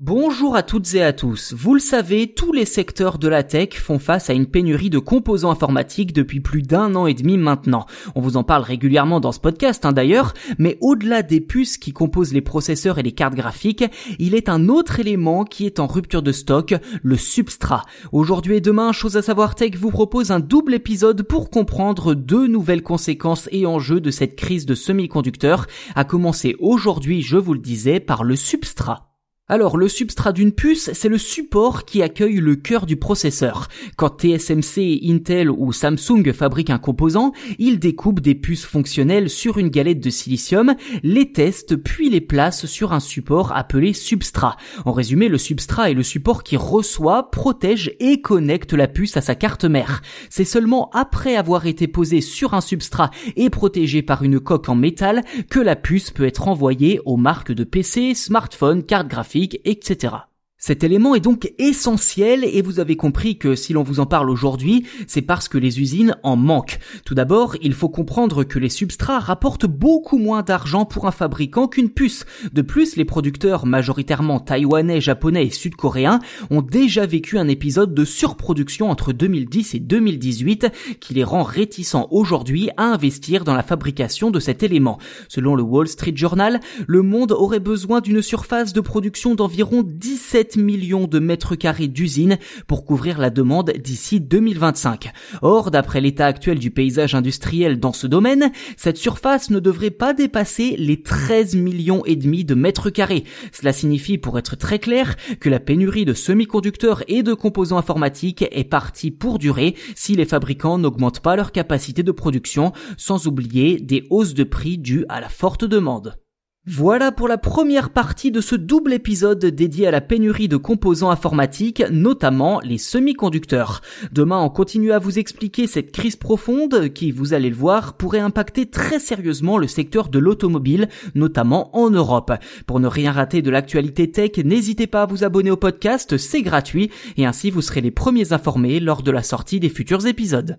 Bonjour à toutes et à tous. Vous le savez, tous les secteurs de la tech font face à une pénurie de composants informatiques depuis plus d'un an et demi maintenant. On vous en parle régulièrement dans ce podcast hein, d'ailleurs, mais au-delà des puces qui composent les processeurs et les cartes graphiques, il est un autre élément qui est en rupture de stock, le substrat. Aujourd'hui et demain, Chose à savoir tech vous propose un double épisode pour comprendre deux nouvelles conséquences et enjeux de cette crise de semi-conducteurs, à commencer aujourd'hui, je vous le disais, par le substrat. Alors, le substrat d'une puce, c'est le support qui accueille le cœur du processeur. Quand TSMC, Intel ou Samsung fabriquent un composant, ils découpent des puces fonctionnelles sur une galette de silicium, les testent puis les placent sur un support appelé substrat. En résumé, le substrat est le support qui reçoit, protège et connecte la puce à sa carte mère. C'est seulement après avoir été posé sur un substrat et protégé par une coque en métal que la puce peut être envoyée aux marques de PC, smartphones, cartes graphiques etc. Cet élément est donc essentiel et vous avez compris que si l'on vous en parle aujourd'hui, c'est parce que les usines en manquent. Tout d'abord, il faut comprendre que les substrats rapportent beaucoup moins d'argent pour un fabricant qu'une puce. De plus, les producteurs majoritairement taïwanais, japonais et sud-coréens ont déjà vécu un épisode de surproduction entre 2010 et 2018 qui les rend réticents aujourd'hui à investir dans la fabrication de cet élément. Selon le Wall Street Journal, le monde aurait besoin d'une surface de production d'environ 17 millions de mètres carrés d'usines pour couvrir la demande d'ici 2025. Or, d'après l'état actuel du paysage industriel dans ce domaine, cette surface ne devrait pas dépasser les 13 millions et demi de mètres carrés. Cela signifie, pour être très clair, que la pénurie de semi-conducteurs et de composants informatiques est partie pour durer si les fabricants n'augmentent pas leur capacité de production, sans oublier des hausses de prix dues à la forte demande. Voilà pour la première partie de ce double épisode dédié à la pénurie de composants informatiques, notamment les semi-conducteurs. Demain, on continue à vous expliquer cette crise profonde qui, vous allez le voir, pourrait impacter très sérieusement le secteur de l'automobile, notamment en Europe. Pour ne rien rater de l'actualité tech, n'hésitez pas à vous abonner au podcast, c'est gratuit, et ainsi vous serez les premiers informés lors de la sortie des futurs épisodes.